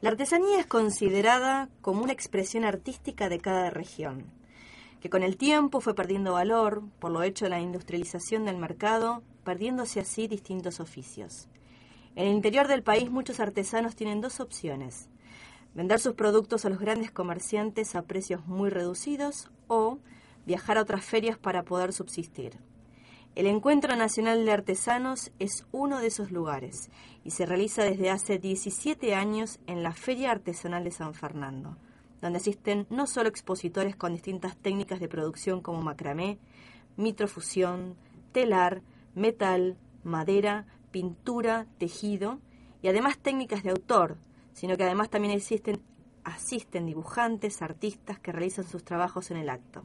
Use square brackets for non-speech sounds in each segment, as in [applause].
La artesanía es considerada como una expresión artística de cada región, que con el tiempo fue perdiendo valor por lo hecho de la industrialización del mercado, perdiéndose así distintos oficios. En el interior del país muchos artesanos tienen dos opciones, vender sus productos a los grandes comerciantes a precios muy reducidos o viajar a otras ferias para poder subsistir. El Encuentro Nacional de Artesanos es uno de esos lugares y se realiza desde hace 17 años en la Feria Artesanal de San Fernando, donde asisten no solo expositores con distintas técnicas de producción como macramé, mitrofusión, telar, metal, madera, pintura, tejido y además técnicas de autor, sino que además también existen, asisten dibujantes, artistas que realizan sus trabajos en el acto.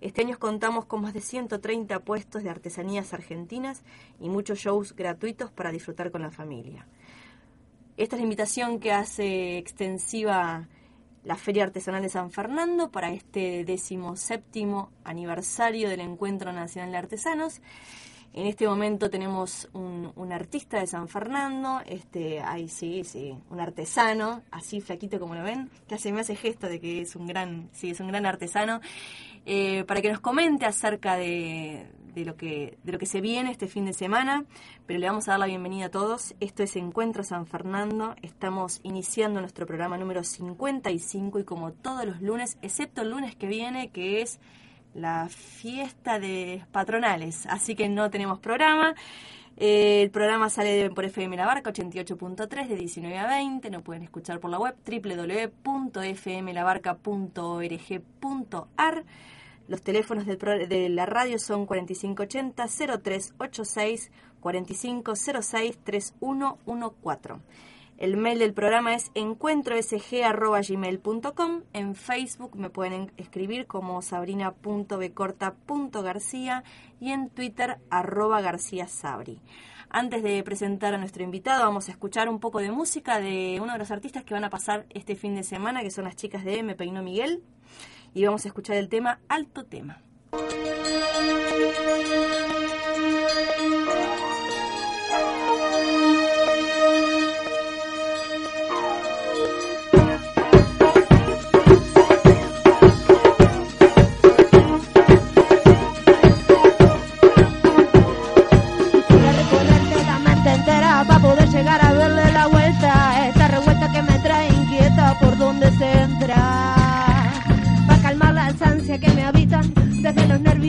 Este año contamos con más de 130 puestos de artesanías argentinas y muchos shows gratuitos para disfrutar con la familia. Esta es la invitación que hace extensiva la Feria Artesanal de San Fernando para este decimoséptimo aniversario del Encuentro Nacional de Artesanos. En este momento tenemos un, un, artista de San Fernando, este, ay sí, sí, un artesano, así flaquito como lo ven, que hace, me hace gesto de que es un gran, sí, es un gran artesano, eh, para que nos comente acerca de, lo que, de lo que se viene este fin de semana, pero le vamos a dar la bienvenida a todos. Esto es Encuentro San Fernando, estamos iniciando nuestro programa número 55 y como todos los lunes, excepto el lunes que viene, que es la fiesta de patronales, así que no tenemos programa. Eh, el programa sale por FM La Barca 88.3 de 19 a 20. Lo pueden escuchar por la web www.fmlabarca.org.ar. Los teléfonos de la radio son 4580-0386, 4506-3114. El mail del programa es encuentrosg.gmail.com. En Facebook me pueden escribir como sabrina.becorta.garcía y en Twitter arroba García Sabri. Antes de presentar a nuestro invitado, vamos a escuchar un poco de música de uno de los artistas que van a pasar este fin de semana, que son las chicas de Me Peinó Miguel y vamos a escuchar el tema Alto Tema.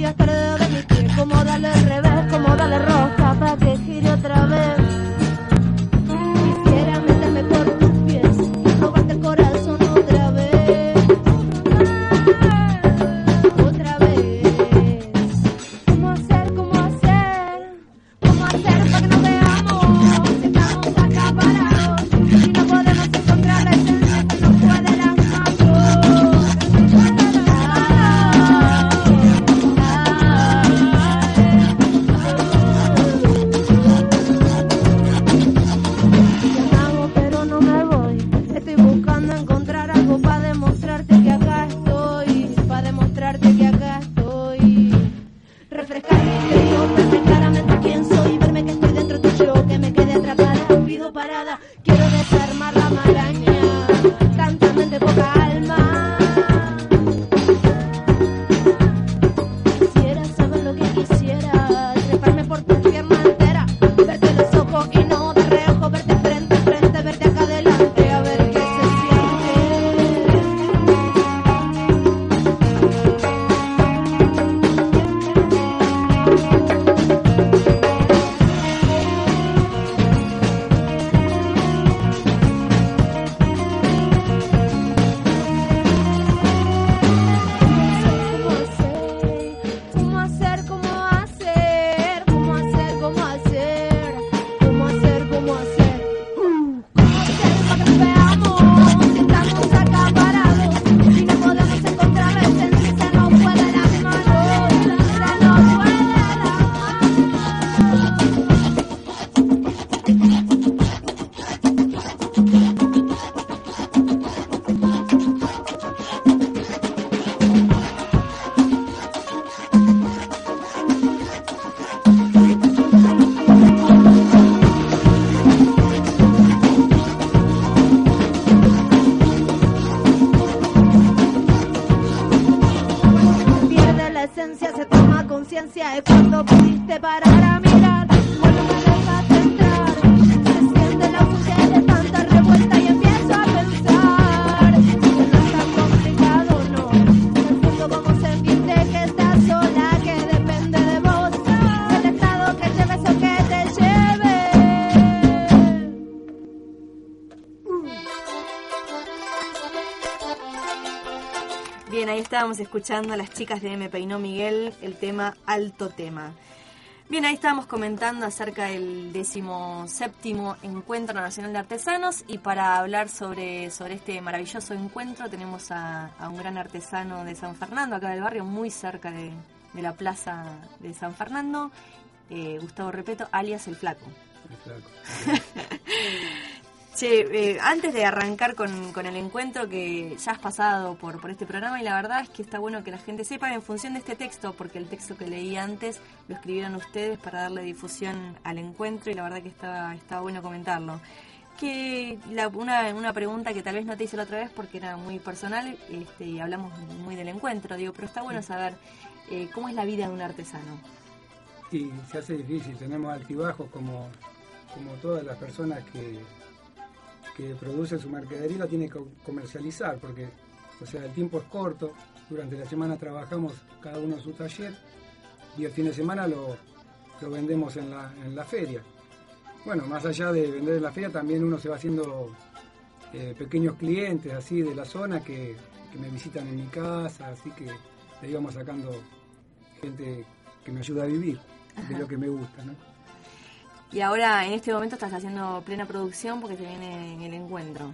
Que me estábamos escuchando a las chicas de M. Peinó Miguel el tema Alto Tema. Bien, ahí estábamos comentando acerca del decimoséptimo Encuentro Nacional de Artesanos y para hablar sobre, sobre este maravilloso encuentro tenemos a, a un gran artesano de San Fernando, acá del barrio, muy cerca de, de la plaza de San Fernando, eh, Gustavo Repeto, alias El Flaco. [laughs] Che, eh, antes de arrancar con, con el encuentro que ya has pasado por, por este programa y la verdad es que está bueno que la gente sepa en función de este texto, porque el texto que leí antes lo escribieron ustedes para darle difusión al encuentro y la verdad que estaba, estaba bueno comentarlo. Que la- una, una pregunta que tal vez no te hice la otra vez porque era muy personal este, y hablamos muy del encuentro, digo, pero está bueno saber eh, cómo es la vida de un artesano. Y se hace difícil, tenemos altibajos como, como todas las personas que, que producen su mercadería la tienen que comercializar, porque o sea, el tiempo es corto, durante la semana trabajamos cada uno en su taller y el fin de semana lo, lo vendemos en la, en la feria. Bueno, más allá de vender en la feria, también uno se va haciendo eh, pequeños clientes así de la zona que, que me visitan en mi casa, así que le íbamos sacando gente que me ayuda a vivir de lo que me gusta, ¿no? Y ahora en este momento estás haciendo plena producción porque se viene el encuentro.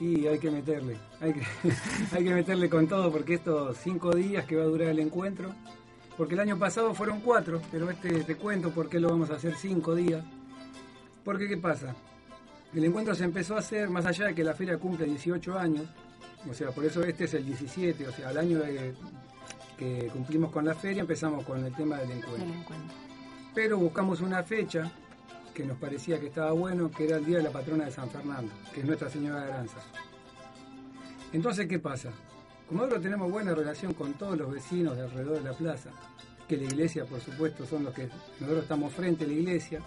Y hay que meterle, hay que, [laughs] hay que meterle con todo porque estos cinco días que va a durar el encuentro, porque el año pasado fueron cuatro, pero este te cuento por qué lo vamos a hacer cinco días. Porque ¿qué pasa? El encuentro se empezó a hacer más allá de que la feria cumple 18 años, o sea, por eso este es el 17, o sea, al año de- que cumplimos con la feria empezamos con el tema del encuentro. del encuentro. pero buscamos una fecha que nos parecía que estaba bueno, que era el Día de la Patrona de San Fernando, que es Nuestra Señora de Aranzas. Entonces, ¿qué pasa? Como nosotros tenemos buena relación con todos los vecinos de alrededor de la plaza, que la iglesia, por supuesto, son los que nosotros estamos frente a la iglesia,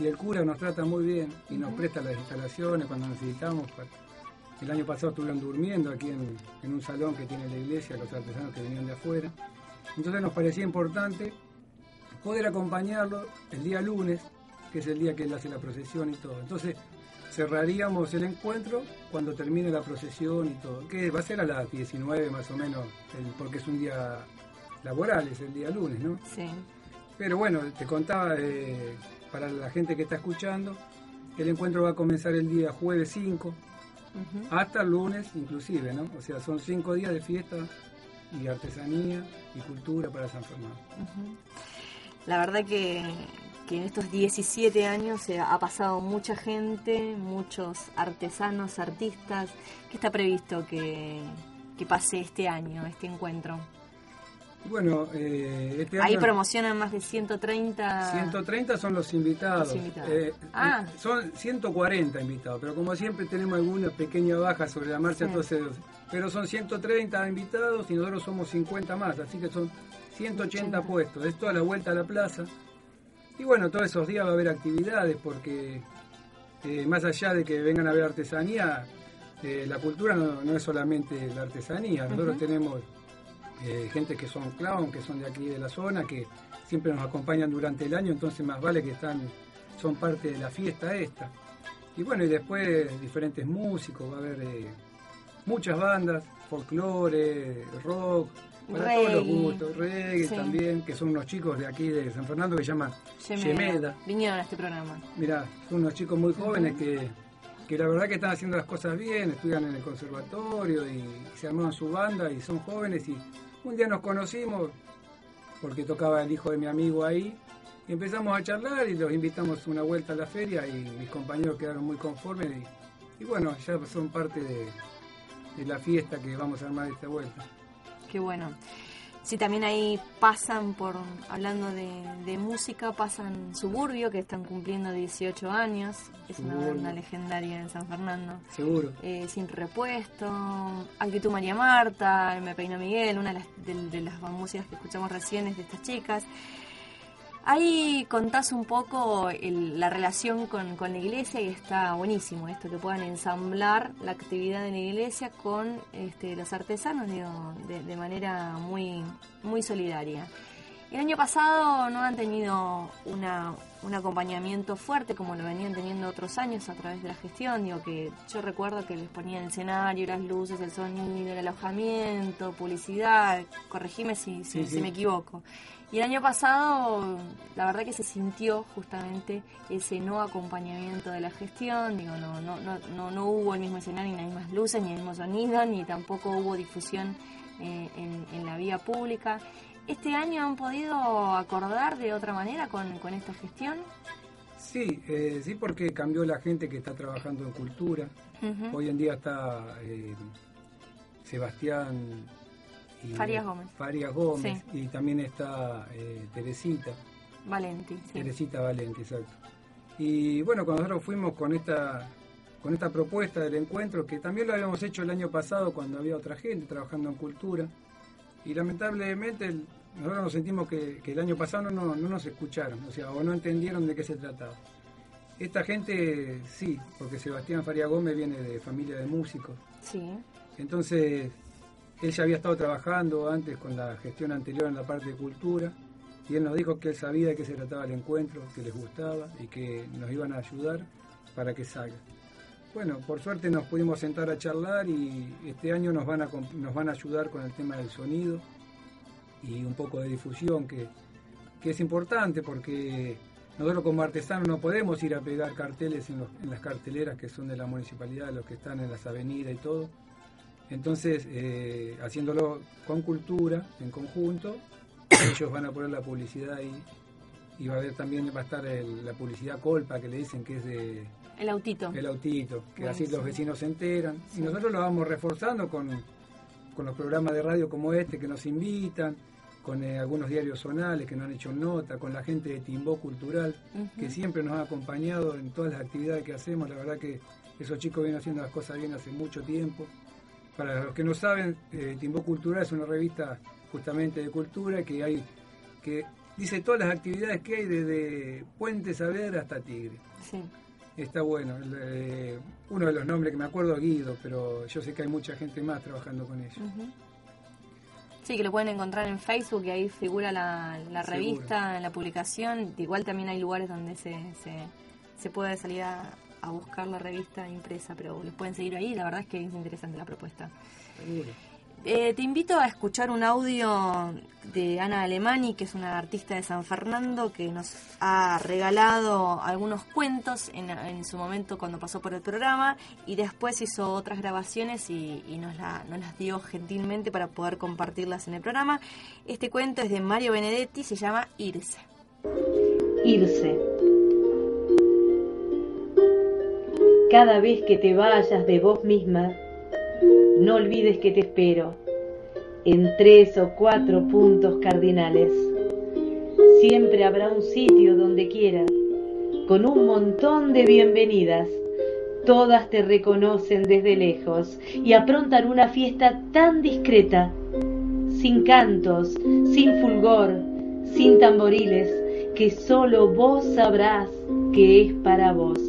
y el cura nos trata muy bien y nos presta las instalaciones cuando necesitamos. pa- El año pasado estuvieron durmiendo aquí en, en un salón que tiene la iglesia, los artesanos que venían de afuera. Entonces nos parecía importante poder acompañarlo el día lunes, que es el día que él hace la procesión y todo. Entonces cerraríamos el encuentro cuando termine la procesión y todo, que va a ser a las 19 más o menos, el- porque es un día laboral, es el día lunes, ¿no? Sí. Pero bueno, te contaba eh, para la gente que está escuchando, el encuentro va a comenzar el día jueves 5 Ujú. hasta el lunes inclusive, ¿no? O sea, son cinco días de fiesta y artesanía y cultura para San Fernando. La verdad que, que en estos 17 años se ha pasado mucha gente, muchos artesanos, artistas. ¿Qué está previsto que, que pase este año, este encuentro? Bueno, eh, este Ahí año promocionan más de 130... 130 son los invitados. Los invitados. Eh, Ah. eh, son 140 invitados, pero como siempre tenemos alguna pequeña baja sobre la marcha, Sí. entonces, pero son 130 invitados y nosotros somos 50 más, así que son 180 puestos. Es toda la vuelta a la plaza. Y bueno, todos esos días va a haber actividades porque eh, más allá de que vengan a ver artesanía, eh, la cultura no, no es solamente la artesanía. Nosotros tenemos eh, gente que son clown, que son de aquí de la zona, que siempre nos acompañan durante el año, entonces más vale que están, son parte de la fiesta esta. Y bueno, y después diferentes músicos, va a haber muchas bandas, folclore, rock, para todos los gustos, reggae Sí. también, que son unos chicos de aquí de San Fernando que se llaman Yemeda. Yemeda. Vinieron a este programa. Mirá, son unos chicos muy jóvenes que, que la verdad que están haciendo las cosas bien, estudian en el conservatorio y se armaron su banda y son jóvenes y un día nos conocimos porque tocaba el hijo de mi amigo ahí y empezamos a charlar y los invitamos una vuelta a la feria y mis compañeros quedaron muy conformes y, y bueno, ya son parte de, de la fiesta que vamos a armar esta vuelta. Qué bueno. Sí, también ahí pasan por, hablando de, de música, pasan Suburbio, que están cumpliendo 18 años, es una banda legendaria en San Fernando. Seguro. Eh, Sin Repuesto, Actitud María Marta, Me Peinó Miguel, una de las, de, de las músicas que escuchamos recién es de estas chicas. Ahí contás un poco el- la relación con, con la iglesia y está buenísimo esto, que puedan ensamblar la actividad de la iglesia con este, los artesanos digo, de, de manera muy, muy solidaria. El año pasado no han tenido una, un acompañamiento fuerte como lo venían teniendo otros años a través de la gestión. Digo que yo recuerdo que les ponían el escenario, las luces, el sonido, el alojamiento, publicidad. Corregime si, si, Sí, si sí. me equivoco. Y el año pasado, la verdad que se sintió justamente ese no acompañamiento de la gestión. Digo, no, no, no, no, no hubo el mismo escenario, ni las mismas luces, ni el mismo sonido, ni tampoco hubo difusión eh, en, en la vía pública. ¿Este año han podido acordar de otra manera con, con esta gestión? Sí, eh, sí, porque cambió la gente que está trabajando en cultura. Hoy en día está eh, Sebastián y Farías Gómez. Farías Gómez Sí. y también está eh, Teresita, Valenti, sí. Teresita Valente, exacto. Y bueno, cuando nosotros fuimos con esta con esta propuesta del encuentro, que también lo habíamos hecho el año pasado cuando había otra gente trabajando en cultura, y lamentablemente el- nosotros nos sentimos que, que el año pasado no, no, no nos escucharon, o sea, o no entendieron de qué se trataba. Esta gente sí, porque Sebastián Faría Gómez viene de familia de músicos, Sí. entonces él ya había estado trabajando antes con la gestión anterior en la parte de cultura y él nos dijo que él sabía de qué se trataba el encuentro, que les gustaba y que nos iban a ayudar para que salga. Bueno, por suerte nos pudimos sentar a charlar y este año nos van a, nos van a ayudar con el tema del sonido y un poco de difusión que, que es importante porque nosotros como artesanos no podemos ir a pegar carteles en, las carteleras que son de la municipalidad, los que están en las avenidas y todo. Entonces, eh, haciéndolo con cultura, en conjunto, [coughs] ellos van a poner la publicidad ahí y va a haber también, va a estar la publicidad colpa que le dicen que es de El autito. el autito, que así los vecinos se enteran. Sí. Y nosotros lo vamos reforzando con, con los programas de radio como este que nos invitan, con eh, algunos diarios zonales que nos han hecho nota, con la gente de Timbó Cultural, que siempre nos ha acompañado en todas las actividades que hacemos. La verdad que esos chicos vienen haciendo las cosas bien hace mucho tiempo. Para los que no saben, eh, Timbó Cultural es una revista justamente de cultura que hay que dice todas las actividades que hay desde Puente Saber hasta Tigre. Sí. Está bueno. eh, uno de los nombres que me acuerdo es Guido, pero yo sé que hay mucha gente más trabajando con ellos. Ujú. Sí, que lo pueden encontrar en Facebook y ahí figura la, la revista, la publicación. Igual también hay lugares donde se, se, se puede salir a, a buscar la revista impresa, pero los pueden seguir ahí. La verdad es que es interesante la propuesta. Seguro. Eh, te invito a escuchar un audio de Ana Alemani, que es una artista de San Fernando, que nos ha regalado algunos cuentos en, su momento cuando pasó por el programa y después hizo otras grabaciones y, y nos, la- nos las dio gentilmente para poder compartirlas en el programa. Este cuento es de Mario Benedetti, se llama Irse. Irse. Cada vez que te vayas de vos misma, no olvides que te espero en tres o cuatro puntos cardinales. Siempre habrá un sitio donde quieras, con un montón de bienvenidas. Todas te reconocen desde lejos y aprontan una fiesta tan discreta, sin cantos, sin fulgor, sin tamboriles, que solo vos sabrás que es para vos.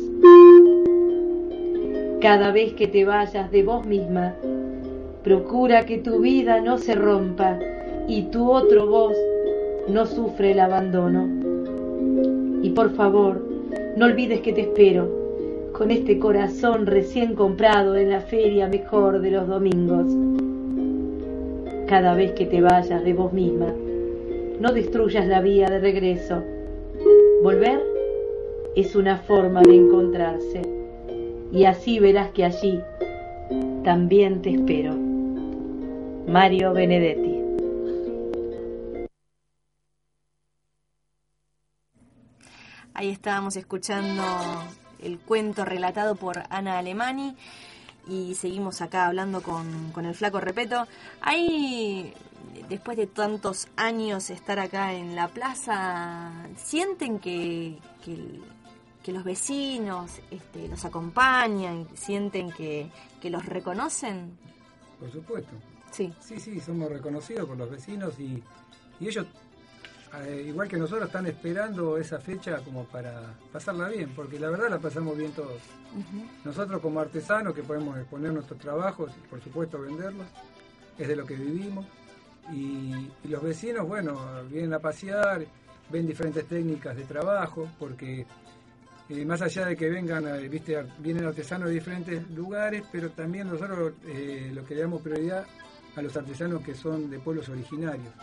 Cada vez que te vayas de vos misma, procura que tu vida no se rompa y tu otro vos no sufre el abandono. Y por favor, no olvides que te espero con este corazón recién comprado en la feria mejor de los domingos. Cada vez que te vayas de vos misma, no destruyas la vía de regreso. Volver es una forma de encontrarse y así verás que allí también te espero. Mario Benedetti. Ahí estábamos escuchando el cuento relatado por Ana Alemani y seguimos acá hablando con, con el flaco Repeto. Hay después de tantos años estar acá en la plaza, sienten que, que, que los vecinos este, los acompañan, sienten que, que los reconocen? Por supuesto. Sí. Sí, sí, somos reconocidos por los vecinos y, y ellos, eh, igual que nosotros, están esperando esa fecha como para pasarla bien, porque la verdad la pasamos bien todos. Nosotros como artesanos que podemos exponer nuestros trabajos y por supuesto venderlos, es de lo que vivimos. Y, y los vecinos, bueno, vienen a pasear, ven diferentes técnicas de trabajo, porque eh, más allá de que vengan, eh, viste, vienen artesanos de diferentes lugares, pero también nosotros eh, lo que le damos prioridad a los artesanos que son de pueblos originarios.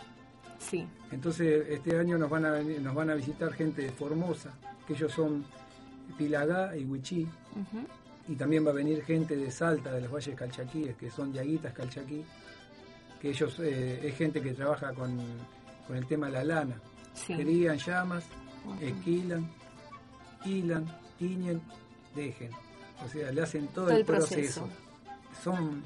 Sí. Entonces este año nos van a nos van a visitar gente de Formosa, que ellos son Pilagá y Huichí, y también va a venir gente de Salta, de los valles calchaquíes, que son yaguitas calchaquí, que ellos eh, es gente que trabaja con, con el tema de la lana. Sí. Crían llamas, esquilan, hilan, tiñen, dejen. O sea, le hacen todo, Todo el proceso. proceso. Son,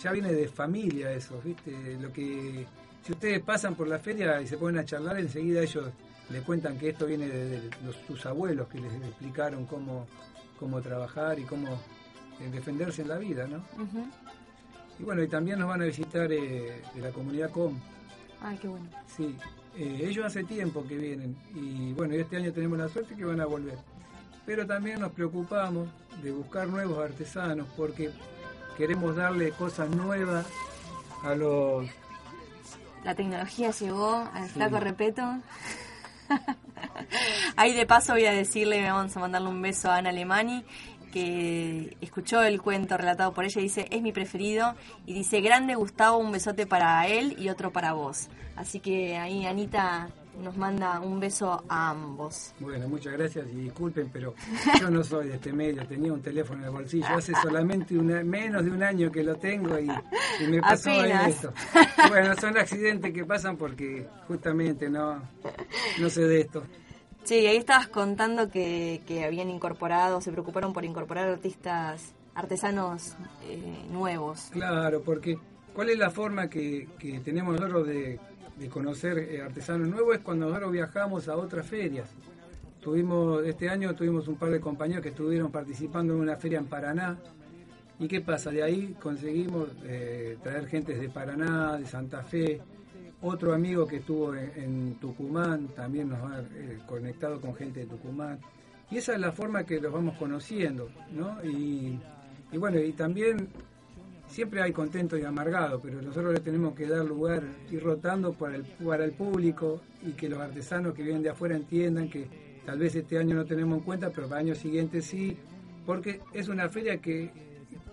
ya viene de familia eso, ¿viste? Lo que, si ustedes pasan por la feria y se ponen a charlar, enseguida ellos le cuentan que esto viene de, los, sus abuelos que les explicaron cómo, cómo trabajar y cómo eh, defenderse en la vida, ¿no? Y bueno, y también nos van a visitar eh, de la comunidad COM, Ay, qué bueno. Sí, eh, ellos hace tiempo que vienen y bueno, este año tenemos la suerte que van a volver. Pero también nos preocupamos de buscar nuevos artesanos porque queremos darle cosas nuevas a los... La tecnología llegó al Sí. flaco repeto. [laughs] Ahí de paso voy a decirle, vamos a mandarle un beso a Ana Alemani, que escuchó el cuento relatado por ella y dice, es mi preferido. Y dice, grande Gustavo, un besote para él y otro para vos. Así que ahí Anita nos manda un beso a ambos. Bueno, muchas gracias y disculpen, pero yo no soy de este medio, tenía un teléfono en el bolsillo, hace solamente una- menos de un año que lo tengo y, y me pasó esto. Bueno, son accidentes que pasan porque justamente no, no sé de esto. Sí, ahí estabas contando que, que habían incorporado, se preocuparon por incorporar artistas, artesanos eh, nuevos. Claro, porque ¿cuál es la forma que, que tenemos nosotros de, de conocer eh, artesanos nuevos? Es cuando nosotros viajamos a otras ferias. Tuvimos, este año tuvimos un par de compañeros que estuvieron participando en una feria en Paraná. ¿Y qué pasa? De ahí conseguimos eh, traer gente de Paraná, de Santa Fe. Otro amigo que estuvo en, Tucumán también nos ha eh, conectado con gente de Tucumán. Y esa es la forma que los vamos conociendo, ¿no? Y, y bueno, y también siempre hay contento y amargado, pero nosotros le tenemos que dar lugar, ir rotando para el, para el público y que los artesanos que vienen de afuera entiendan que tal vez este año no tenemos en cuenta, pero para el año siguiente sí, porque es una feria que,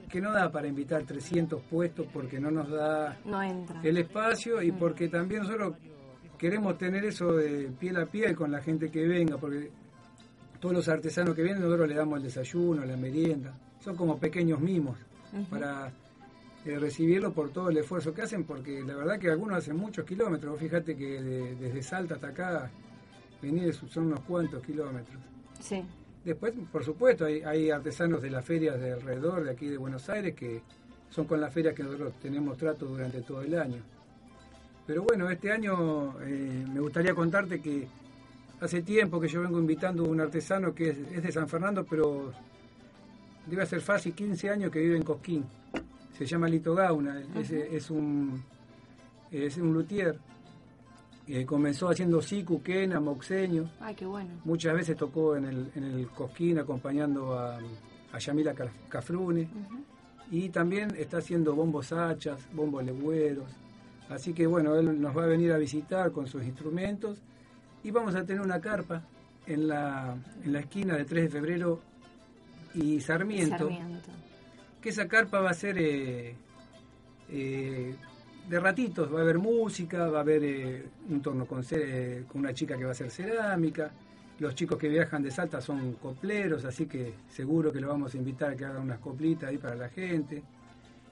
que no da para invitar 300 puestos porque no nos da No entra. el espacio y porque también nosotros queremos tener eso de piel a piel con la gente que venga, porque todos los artesanos que vienen nosotros le damos el desayuno, la merienda, son como pequeños mimos para eh, recibirlo por todo el esfuerzo que hacen, porque la verdad que algunos hacen muchos kilómetros, Vos fíjate que de- desde Salta hasta acá venir son unos cuantos kilómetros. Sí. Después, por supuesto, hay, hay artesanos de las ferias de alrededor de aquí de Buenos Aires que son con las ferias que nosotros tenemos trato durante todo el año. Pero bueno, este año eh, me gustaría contarte que hace tiempo que yo vengo invitando a un artesano que es, es de San Fernando, pero debe ser fácil 15 años que vive en Cosquín. Se llama Lito Gauna, es, es un, es un luthier. Eh, comenzó haciendo siku, quena, moxeño. Ay, qué bueno. Muchas veces tocó en el, en el Cosquín acompañando a, a Yamila Ca- Cafrune y también está haciendo bombos hachas, bombos legüeros. Así que bueno, él nos va a venir a visitar con sus instrumentos y vamos a tener una carpa en la, en la esquina de 3 de febrero y Sarmiento, Sarmiento. que esa carpa va a ser eh, eh, de ratitos, va a haber música, va a haber eh, un torno con, eh, con una chica que va a hacer cerámica, los chicos que viajan de Salta son copleros, así que seguro que lo vamos a invitar a que hagan unas coplitas ahí para la gente.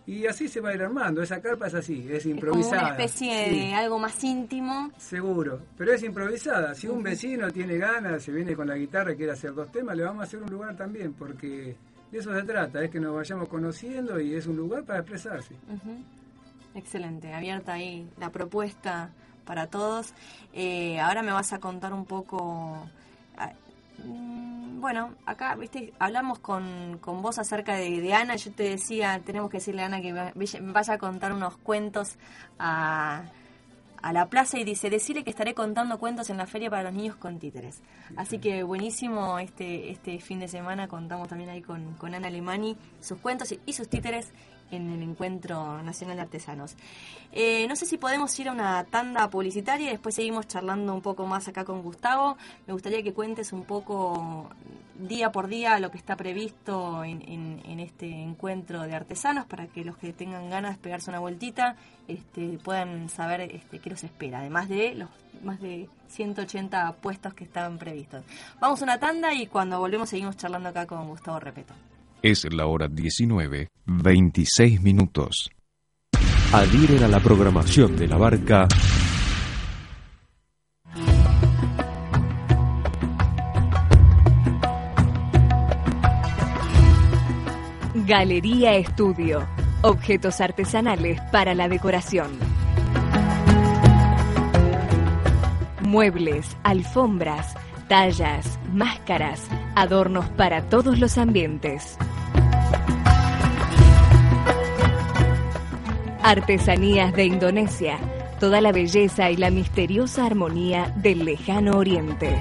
Y así se va a ir armando, esa carpa es así, es Es como improvisada. una especie sí. de algo más íntimo. Seguro, pero es improvisada. Si un vecino tiene ganas, se viene con la guitarra y quiere hacer dos temas, le vamos a hacer un lugar también, porque de eso se trata, es que nos vayamos conociendo y es un lugar para expresarse. Excelente, abierta ahí la propuesta para todos. Eh, ahora me vas a contar un poco... ah, mm, Bueno, acá, viste, hablamos con, con vos acerca de, de Ana. Yo te decía, tenemos que decirle a Ana que va- vaya a contar unos cuentos a, a la plaza y dice, decirle que estaré contando cuentos en la feria para los niños con títeres. Así que buenísimo este este fin de semana, contamos también ahí con, con Ana Alemani sus cuentos y, y sus títeres en el Encuentro Nacional de Artesanos. Eh, no sé si podemos ir a una tanda publicitaria y después seguimos charlando un poco más acá con Gustavo. Me gustaría que cuentes un poco día por día lo que está previsto en, este encuentro de artesanos para que los que tengan ganas de pegarse una vueltita este, puedan saber este, qué los espera, además de los más de 180 puestos que estaban previstos. Vamos a una tanda y cuando volvemos seguimos charlando acá con Gustavo Repeto. Es la hora 19, 26 minutos. Adhieren a la programación de la barca Galería Estudio. Objetos artesanales para la decoración. Muebles, alfombras, tallas, máscaras, adornos para todos los ambientes. Artesanías de Indonesia. Toda la belleza y la misteriosa armonía del lejano oriente.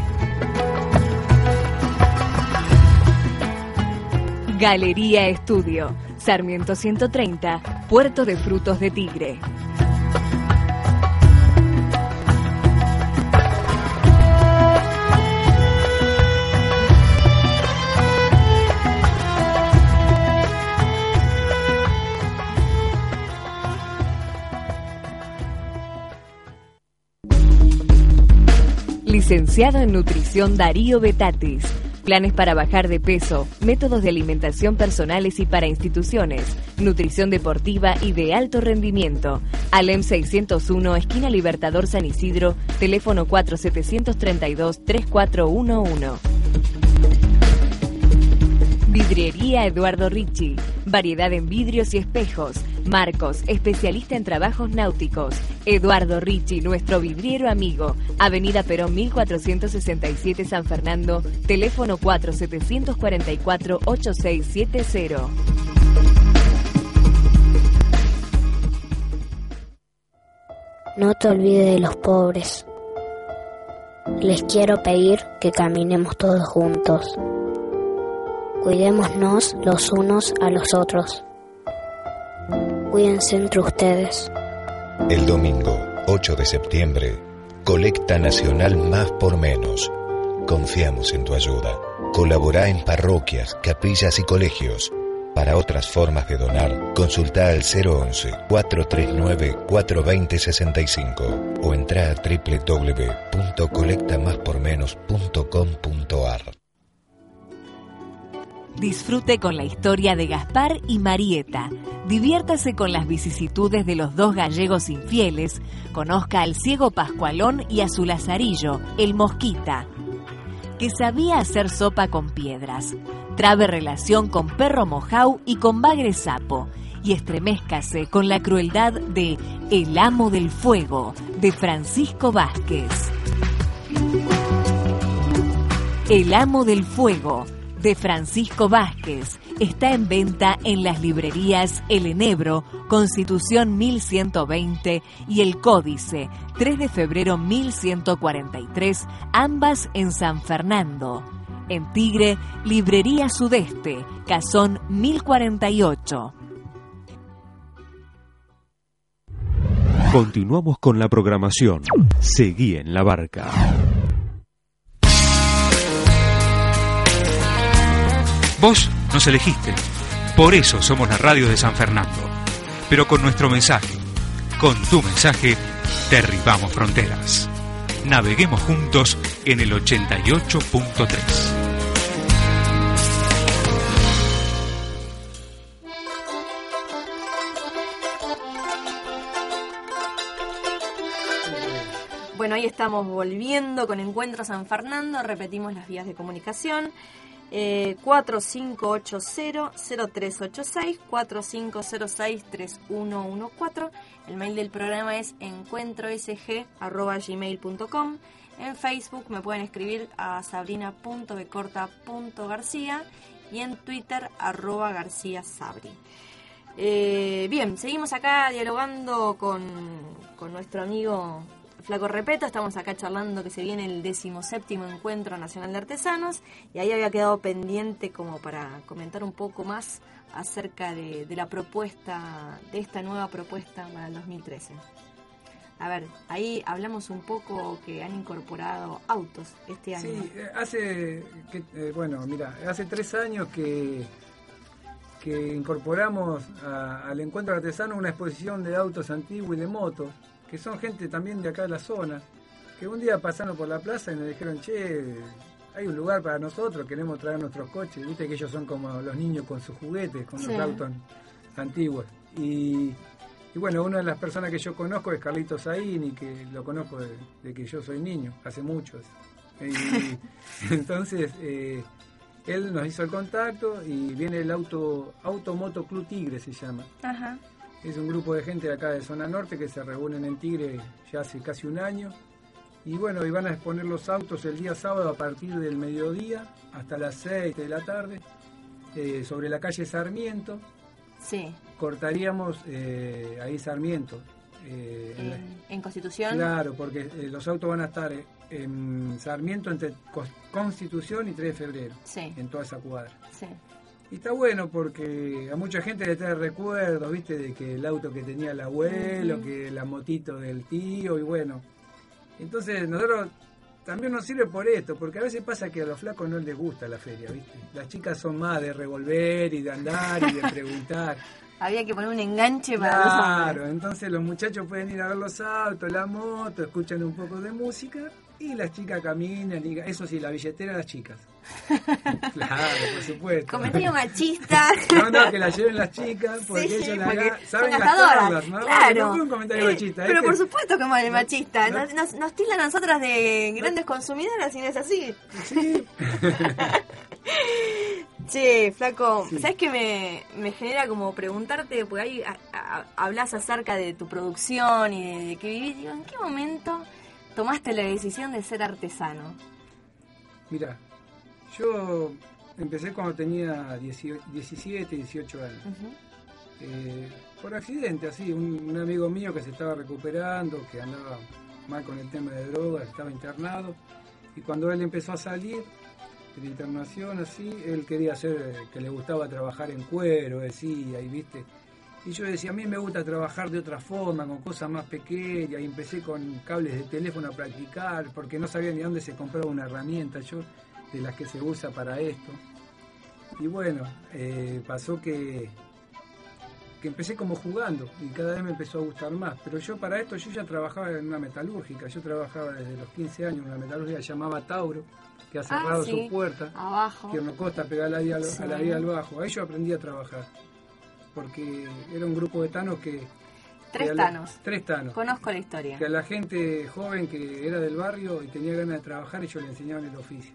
Galería Estudio, Sarmiento 130, Puerto de Frutos de Tigre. Licenciado en Nutrición Darío Betatis. Planes para bajar de peso, métodos de alimentación personales y para instituciones, nutrición deportiva y de alto rendimiento. Alem 601, esquina Libertador San Isidro, teléfono 4732-3411. Vidriería Eduardo Ricci. Variedad en vidrios y espejos. Marcos, especialista en trabajos náuticos. Eduardo Ricci, nuestro vidriero amigo. Avenida Perón 1467 San Fernando. Teléfono 4744-8670. No te olvides de los pobres. Les quiero pedir que caminemos todos juntos. Cuidémonos los unos a los otros. Cuídense entre ustedes. El domingo, 8 de septiembre, colecta nacional más por menos. Confiamos en tu ayuda. Colabora en parroquias, capillas y colegios. Para otras formas de donar, consulta al 011-439-420-65 o entra a www.colectamáspormenos.com.ar. Disfrute con la historia de Gaspar y Marieta. Diviértase con las vicisitudes de los dos gallegos infieles. Conozca al ciego Pascualón y a su lazarillo, el Mosquita, que sabía hacer sopa con piedras. Trabe relación con Perro Mojau y con Bagre Sapo. Y estremezcase con la crueldad de El Amo del Fuego, de Francisco Vázquez. El Amo del Fuego, de Francisco Vázquez, está en venta en las librerías El Enebro, Constitución 1120 y El Códice, 3 de febrero 1143, ambas en San Fernando. En Tigre, Librería Sudeste, Casón 1048. Continuamos con la programación. Seguí en la barca. Vos nos elegiste. Por eso somos la radio de San Fernando. Pero con nuestro mensaje, con tu mensaje, derribamos fronteras. Naveguemos juntos en el 88.3. Bueno, ahí estamos volviendo con Encuentro San Fernando, repetimos las vías de comunicación. Eh, 4580-0386, 4506-3114. El mail del programa es encuentrosg.gmail.com. En Facebook me pueden escribir a sabrina.becorta.garcía y en Twitter arroba García Sabri. Eh, bien, seguimos acá dialogando con, con nuestro amigo Flaco Repeto. Estamos acá charlando que se viene el decimoséptimo Encuentro Nacional de Artesanos y ahí había quedado pendiente como para comentar un poco más acerca de, de la propuesta, de esta nueva propuesta para el 2013. A ver, ahí hablamos un poco que han incorporado autos este año. Sí, hace, que, eh, bueno, mira, hace tres años que, que incorporamos a- al encuentro artesano una exposición de autos antiguos y de motos, que son gente también de acá de la zona, que un día pasaron por la plaza y nos dijeron, che, hay un lugar para nosotros, queremos traer nuestros coches, viste que ellos son como los niños con sus juguetes, con Sí. los autos antiguos. Y, y bueno, una de las personas que yo conozco es Carlito Zaini, que lo conozco de, de que yo soy niño, hace muchos. Y [laughs] entonces eh, él nos hizo el contacto y viene el auto Automoto Club Tigre se llama. Ajá. Es un grupo de gente de acá de zona norte que se reúnen en Tigre ya hace casi un año. Y bueno, y van a exponer los autos el día sábado a partir del mediodía hasta las 6 de la tarde eh, sobre la calle Sarmiento. Sí, Cortaríamos eh, ahí Sarmiento. eh, en la- en, Constitución. Claro, porque los autos van a estar en Sarmiento entre Constitución y 3 de febrero, Sí, en toda esa cuadra. sí. Y está bueno porque a mucha gente le trae recuerdos, ¿viste? De que el auto que tenía el abuelo, que la motito del tío, y bueno. Entonces, nosotros también nos sirve por esto, porque a veces pasa que a los flacos no les gusta la feria, ¿viste? Las chicas son más de revolver y de andar y de [laughs] preguntar. Había que poner un enganche para. Claro, entonces los muchachos pueden ir a ver los autos, la moto, escuchan un poco de música y las chicas caminan. Y, eso sí, la billetera de las chicas. Claro, por supuesto. Comentario machista. [laughs] No, no, que la lleven las chicas porque Sí, ellas la porque ga- saben gastadoras. ¿no? Claro. No fue un comentario Eh, machista. Pero este- por supuesto que es machista. no- Nos, nos, nos tildan a nosotras de grandes consumidoras y no es así. Sí, [laughs] Che, flaco, Sí. ¿sabes qué me, me genera como preguntarte? Porque ahí hablas acerca de tu producción y de, de que vivís. Digo, ¿en qué momento tomaste la decisión de ser artesano? mira, yo empecé cuando tenía 18 17, 18 años. Eh, por accidente, así, un, un amigo mío que se estaba recuperando, que andaba mal con el tema de drogas, estaba internado, y cuando él empezó a salir de la internación, así, él quería hacer, que le gustaba trabajar en cuero, decía, y viste. Y yo decía, a mí me gusta trabajar de otra forma, con cosas más pequeñas, y empecé con cables de teléfono a practicar, porque no sabía ni dónde se compraba una herramienta, yo, de las que se usa para esto. Y bueno, eh, pasó que que empecé como jugando y cada vez me empezó a gustar más. Pero yo para esto yo ya trabajaba en una metalúrgica, yo trabajaba desde los 15 años en una metalúrgica que se llamaba Tauro, que ha cerrado Ah, sí. su puerta, Abajo. Tierno Costa pegada a la vía Sí. a la vía al bajo. Ahí yo aprendí a trabajar, porque era un grupo de tanos que... Tres que tanos. Tres tanos. Conozco la historia. Que a la gente joven que era del barrio y tenía ganas de trabajar, ellos le enseñaban el oficio.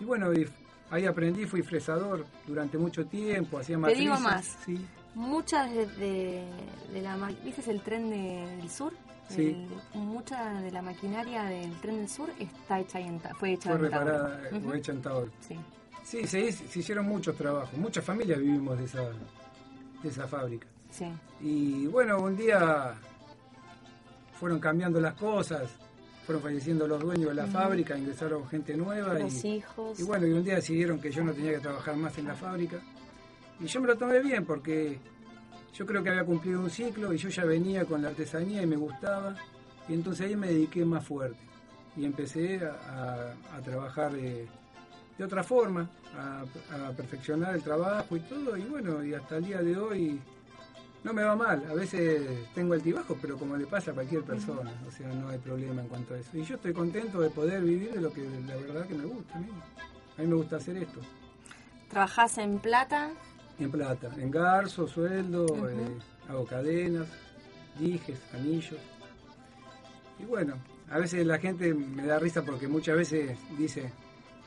Y bueno, y ahí aprendí, fui fresador durante mucho tiempo, hacía Te matrices. digo más. Sí, Muchas de, de, de la ¿Viste el tren de- del sur? Sí. El- mucha de la maquinaria del tren del sur está hecha en fue hecha fue en Tauro. reparada o hecha en Tauro. Sí. Sí, se, se hicieron muchos trabajos, muchas familias vivimos de esa, de esa fábrica. Sí. Y bueno, un día fueron cambiando las cosas, fueron falleciendo los dueños de la fábrica, ingresaron gente nueva Los y, hijos. y bueno, y un día decidieron que yo no tenía que trabajar más en la fábrica. Y yo me lo tomé bien porque yo creo que había cumplido un ciclo y yo ya venía con la artesanía y me gustaba. Y entonces ahí me dediqué más fuerte y empecé a, a- a trabajar de, de otra forma, a, a perfeccionar el trabajo y todo. Y bueno, y hasta el día de hoy no me va mal. A veces tengo altibajos, pero como le pasa a cualquier persona, o sea, no hay problema en cuanto a eso. Y yo estoy contento de poder vivir de lo que la verdad que me gusta a mí. A mí me gusta hacer esto. Trabajás en plata. En plata, en garzo, sueldo, eh, hago cadenas, dijes, anillos. Y bueno, a veces la gente me da risa porque muchas veces dice,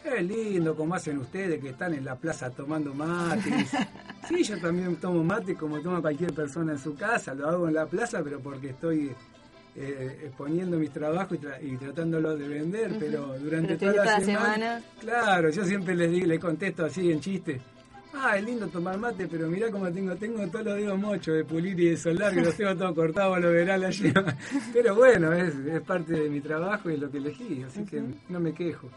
Es lindo como hacen ustedes que están en la plaza tomando mates. [laughs] Sí, yo también tomo mate como toma cualquier persona en su casa. Lo hago en la plaza, pero porque estoy eh, exponiendo mis trabajos y, tra- y tratándolo de vender. Pero durante Pero toda, la semana, semana. Claro, yo siempre les, digo, les contesto así en chiste. Ah, es lindo tomar mate, pero mirá cómo tengo, tengo todos los dedos mochos de pulir y de solar, que los tengo todos cortados, lo verán allí. [laughs] Pero bueno, es, es parte de mi trabajo y es lo que elegí, así que no me quejo.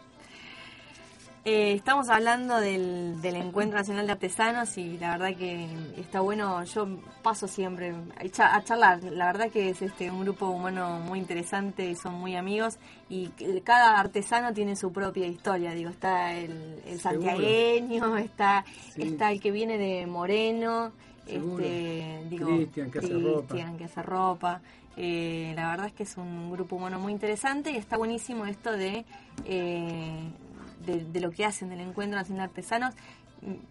Eh, estamos hablando del, del Encuentro Nacional de Artesanos y la verdad que está bueno, yo paso siempre a cha- a charlar, la verdad que es este un grupo humano muy interesante y son muy amigos y cada artesano tiene su propia historia, digo, está el, el santiagueño, está, Sí. está el que viene de Moreno, Seguro. este, digo, Cristian, que hace ropa. Cristian, que hace ropa. Eh, la verdad es que es un grupo humano muy interesante y está buenísimo esto de, eh, de, de lo que hacen del Encuentro Nacional de Artesanos.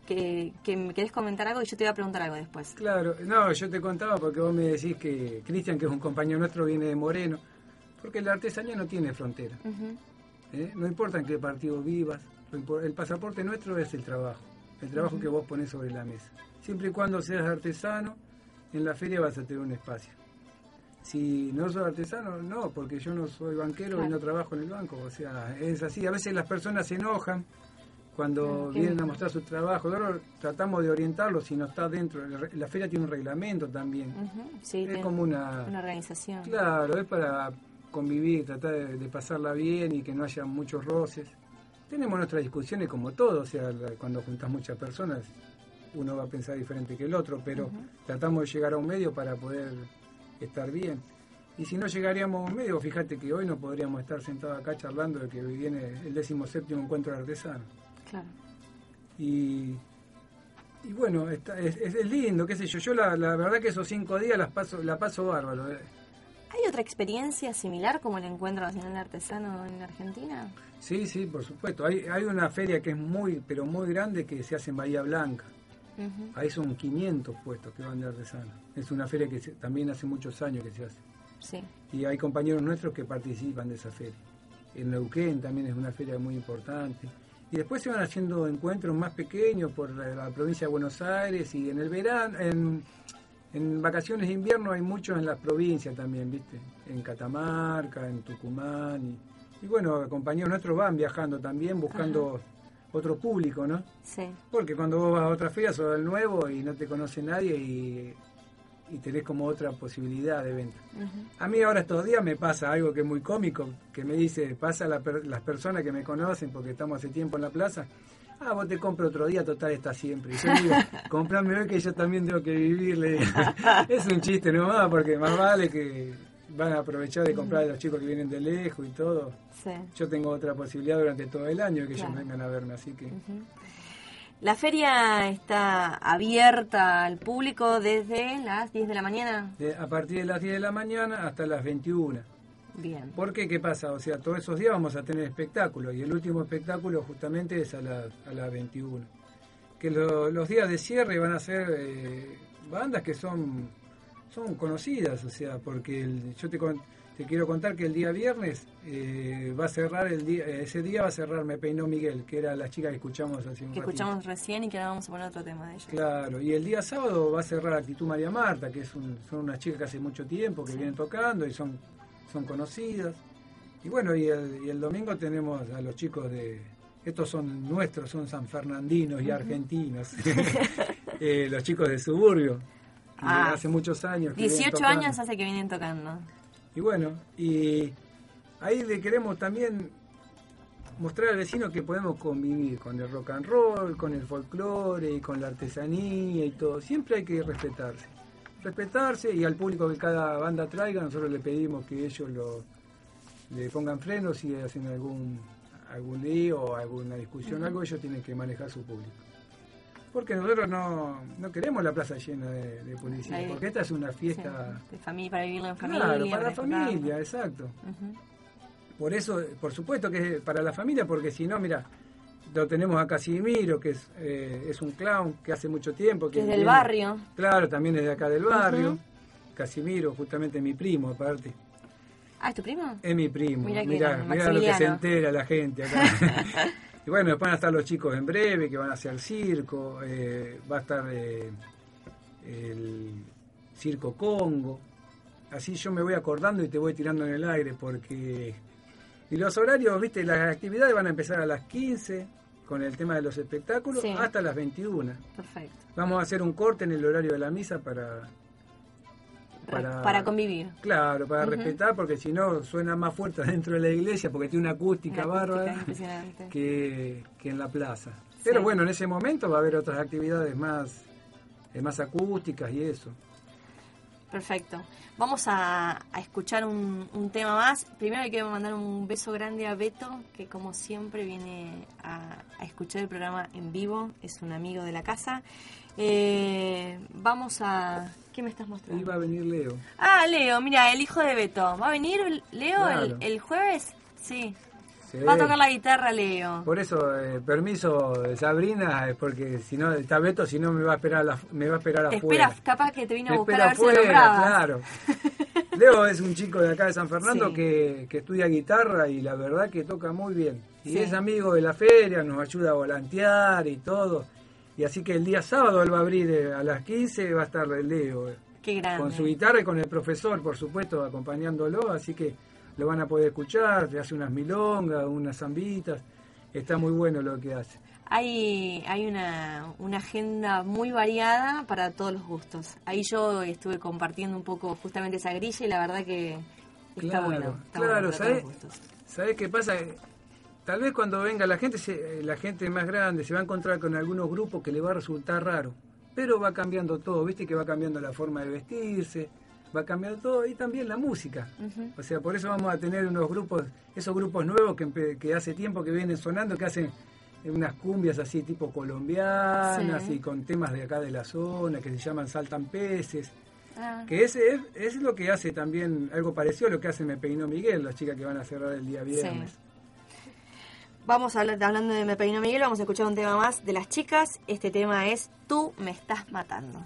Que, que me querés comentar algo y yo te voy a preguntar algo después. Claro, no, yo te contaba porque vos me decís que Cristian, que es un compañero nuestro, viene de Moreno, porque la artesanía no tiene frontera. ¿eh? No importa en qué partido vivas, el pasaporte nuestro es el trabajo, el trabajo que vos pones sobre la mesa. Siempre y cuando seas artesano, en la feria vas a tener un espacio. Si no sos artesano, no, porque yo no soy banquero y no trabajo en el banco. O sea, es así. A veces las personas se enojan cuando qué vienen a mostrar su trabajo. Nosotros tratamos de orientarlos si no está dentro. La feria tiene un reglamento también. Sí, Es como una... una organización. Claro, es para convivir, tratar de, de pasarla bien y que no haya muchos roces. Tenemos nuestras discusiones como todo, o sea, cuando juntas muchas personas uno va a pensar diferente que el otro, pero tratamos de llegar a un medio para poder estar bien. Y si no llegaríamos medio, fíjate que hoy no podríamos estar sentados acá charlando de que viene el 17 encuentro de artesanos. Claro. Y, y bueno, está- es, lindo, qué sé yo. Yo la, la verdad que esos cinco días las paso, la paso bárbaro. eh. ¿Hay otra experiencia similar como el Encuentro Nacional de Artesanos en Argentina? Sí, sí, por supuesto. Hay, hay una feria que es muy, pero muy grande que se hace en Bahía Blanca. Ahí son 500 puestos que van de artesanos. Es una feria que se- también hace muchos años que se hace. Sí. Y hay compañeros nuestros que participan de esa feria. En Neuquén también es una feria muy importante. Y después se van haciendo encuentros más pequeños por la, la provincia de Buenos Aires y en el verano, en, en vacaciones de invierno hay muchos en las provincias también, ¿viste? En Catamarca, en Tucumán. Y, y bueno, compañeros nuestros van viajando también buscando otro público, ¿no? Sí. Porque cuando vos vas a otra feria sos el nuevo y no te conoce nadie y, y tenés como otra posibilidad de venta. A mí ahora estos días me pasa algo que es muy cómico, que me dice, pasa la per- las personas que me conocen porque estamos hace tiempo en la plaza, ah, vos te compro otro día, total está siempre. Y yo digo, [laughs] comprame hoy que yo también tengo que vivir. le digo. [laughs] es un chiste nomás, porque más vale que van a aprovechar de comprar a los chicos que vienen de lejos y todo. Sí. Yo tengo otra posibilidad durante todo el año que Claro. ellos vengan a verme, así que... La feria está abierta al público desde las 10 de la mañana. de- a partir de las 10 de la mañana hasta las 21. Bien. ¿Por qué? ¿Qué pasa? O sea, todos esos días vamos a tener espectáculos y el último espectáculo justamente es a, las a las 21. Que lo- los días de cierre van a ser eh, bandas que son, son conocidas, o sea, porque el- yo te, te quiero contar que el día viernes eh, va a cerrar, el día, ese día va a cerrar Me Peinó Miguel, que era la chica que escuchamos hace un Que ratito. escuchamos recién y que ahora vamos a poner otro tema de ella. Claro, y el día sábado va a cerrar Actitud María Marta, que es un- son unas chicas que hace mucho tiempo que Sí. vienen tocando y son, son conocidas. Y bueno, y el, y el domingo tenemos a los chicos de... Estos son nuestros, son sanfernandinos y argentinos. [laughs] [laughs] Eh, los chicos de Suburbio, Ah. hace muchos años. que vienen 18 tocando. años hace que vienen tocando. Y bueno, y ahí le queremos también mostrar al vecino que podemos convivir con el rock and roll, con el folclore y con la artesanía y todo. Siempre hay que respetarse. Respetarse y al público que cada banda traiga, nosotros le pedimos que ellos lo, le pongan frenos si hacen algún, algún lío o alguna discusión, algo, ellos tienen que manejar su público. Porque nosotros no, no queremos la plaza llena de, de policías, Ahí. porque esta es una fiesta... Sí, de familia, para vivirlo en familia. Claro, para la familia, exacto. Por eso, por supuesto que es para la familia, porque si no, mira, lo tenemos a Casimiro, que es, eh, es un clown que hace mucho tiempo. Que es del viene- barrio. Claro, también es de acá del barrio. Casimiro, justamente mi primo, aparte. Ah, ¿es tu primo? Es mi primo. Mira, mira, lo que se entera la gente acá. [laughs] Y bueno, después van a estar los chicos en breve, que van a hacer circo, eh, va a estar eh, el Circo Congo. Así yo me voy acordando y te voy tirando en el aire porque... Y los horarios, viste, las actividades van a empezar a las 15 con el tema de los espectáculos Sí. hasta las 21. Perfecto. Vamos a hacer un corte en el horario de la misa para... Para, para convivir. Claro, para respetar, porque si no suena más fuerte [laughs] dentro de la iglesia, porque tiene una acústica, Una acústica bárbara, impresionante. que, que en la plaza. Pero bueno, en ese momento va a haber otras actividades más, eh, más acústicas y eso. Perfecto. Vamos a, a escuchar un, un tema más. Primero le quiero mandar un beso grande a Beto, que como siempre viene a, a escuchar el programa en vivo. Es un amigo de la casa. Eh, vamos a... ¿Qué me estás mostrando? Iba a venir Leo. Ah, Leo, mira, el hijo de Beto. ¿Va a venir Leo Claro. el, el jueves? Sí. Sí. Va a tocar la guitarra Leo. Por eso, eh, permiso de Sabrina, eh, porque si no, está Beto, si no me va a esperar, la- me va a esperar Te afuera. espera, capaz que te vino a buscar a ver si afuera, nombrabas. claro. [laughs] Leo es un chico de acá de San Fernando Sí. que, que estudia guitarra y la verdad que toca muy bien. Y Sí. es amigo de la feria, nos ayuda a volantear y todo. Y así que el día sábado él va a abrir eh, a las 15, va a estar Leo. eh, Qué grande. Con su guitarra y con el profesor, por supuesto, acompañándolo. Así que lo van a poder escuchar, te hace unas milongas, unas zambitas. Está muy bueno lo que hace. Hay, hay una, una agenda muy variada para todos los gustos. Ahí yo estuve compartiendo un poco justamente esa grilla y la verdad que está Claro, bueno. Está claro, ¿sabes? ¿Sabes qué pasa? Tal vez cuando venga la gente, se- la gente más grande se va a encontrar con algunos grupos que le va a resultar raro, pero va cambiando todo, viste que va cambiando la forma de vestirse, va cambiando todo y también la música. O sea, por eso vamos a tener unos grupos, esos grupos nuevos que, hace tiempo que vienen sonando, que hacen unas cumbias así tipo colombianas Sí. y con temas de acá de la zona que se llaman Saltan Peces. Ah, Que ese es, es lo que hace también algo parecido a lo que hace Me Peinó Miguel, las chicas que van a cerrar el día viernes. Vamos a hablar, hablando de Me Peino Miguel, vamos a escuchar un tema más de las chicas. Este tema es Tú me estás matando.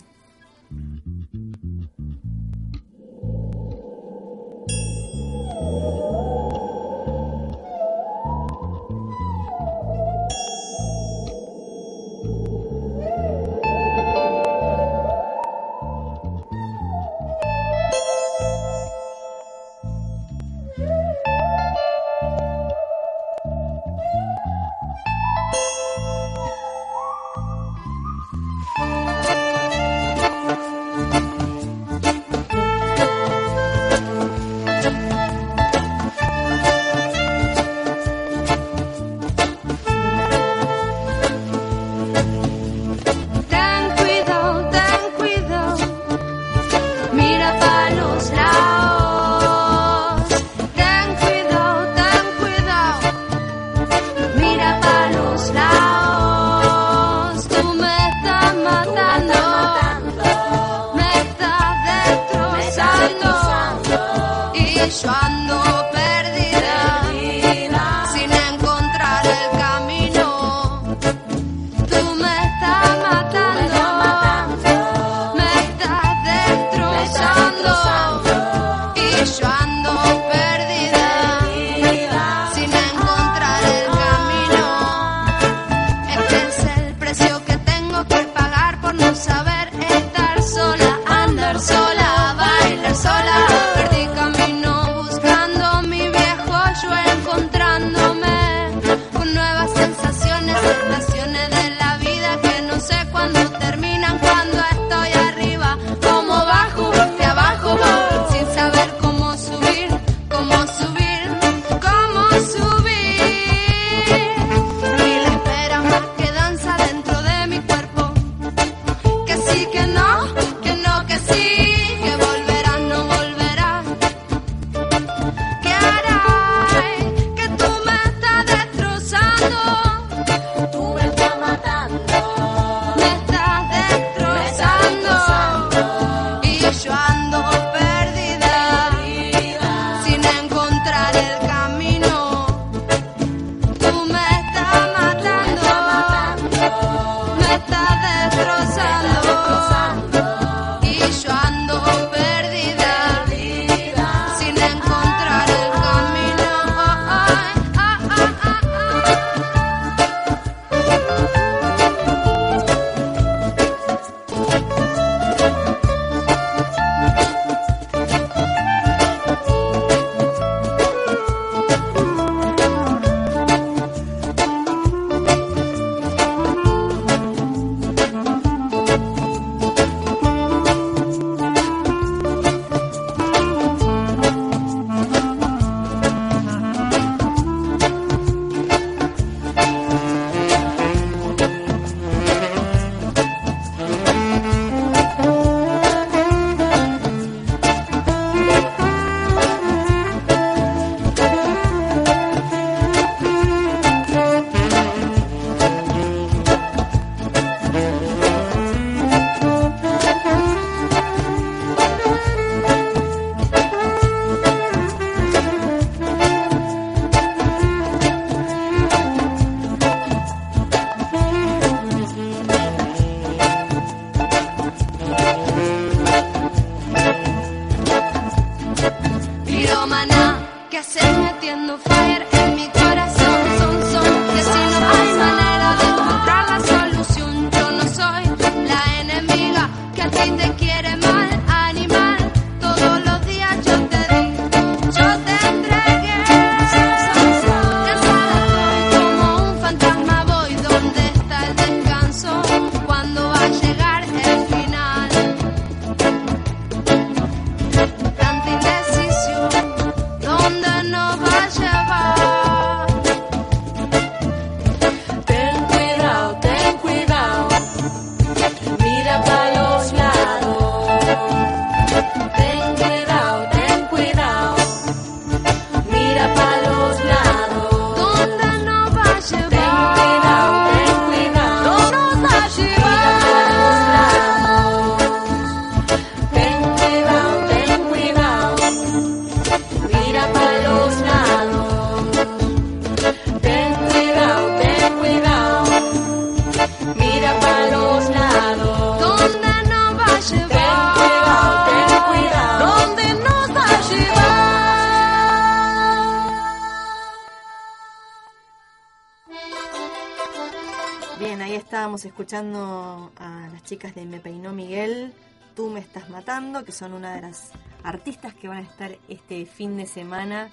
Escuchando a las chicas de Me Peinó Miguel, Tú me estás matando, que son una de las artistas que van a estar este fin de semana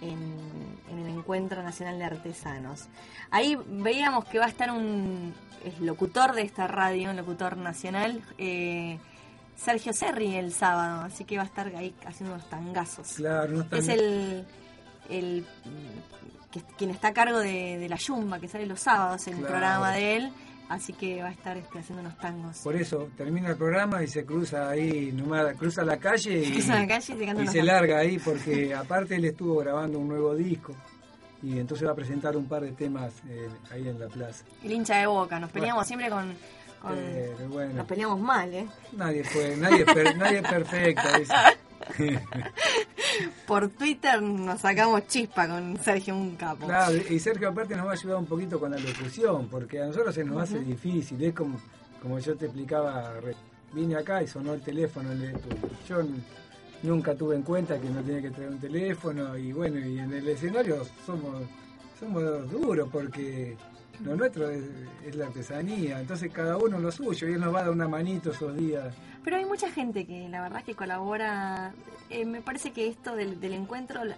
en, en el Encuentro Nacional de Artesanos. Ahí veíamos que va a estar un locutor de esta radio, un locutor nacional, eh, Sergio Serri el sábado, así que va a estar ahí haciendo unos tangazos. Claro, no Es el, el que, quien está a cargo de, de la Yumba, que sale los sábados en el Claro. programa de él, así que va a estar este, haciendo unos tangos. Por eso termina el programa y se cruza ahí, nomás cruza la calle y, [laughs] Cruza la calle y se canta y unos se tangos. larga ahí porque aparte él estuvo grabando un nuevo disco y entonces va a presentar un par de temas eh, ahí en la plaza. El hincha de boca, nos peleamos siempre con... con- Pero bueno, nos peleamos mal, ¿eh? nadie fue, nadie, es per- nadie es perfecto. dice. [laughs] [laughs] Por Twitter nos sacamos chispa con Sergio, un capo. Claro, y Sergio aparte nos va a ayudar un poquito con la locución, porque a nosotros se nos hace difícil, es como, como yo te explicaba, vine acá y sonó el teléfono, el yo nunca tuve en cuenta que no tenía que traer un teléfono y bueno, y en el escenario somos, somos duros porque lo nuestro es, es la artesanía, entonces cada uno lo suyo y él nos va a dar una manito esos días. Pero hay mucha gente que la verdad que colabora. Eh, me parece que esto del, del encuentro, la-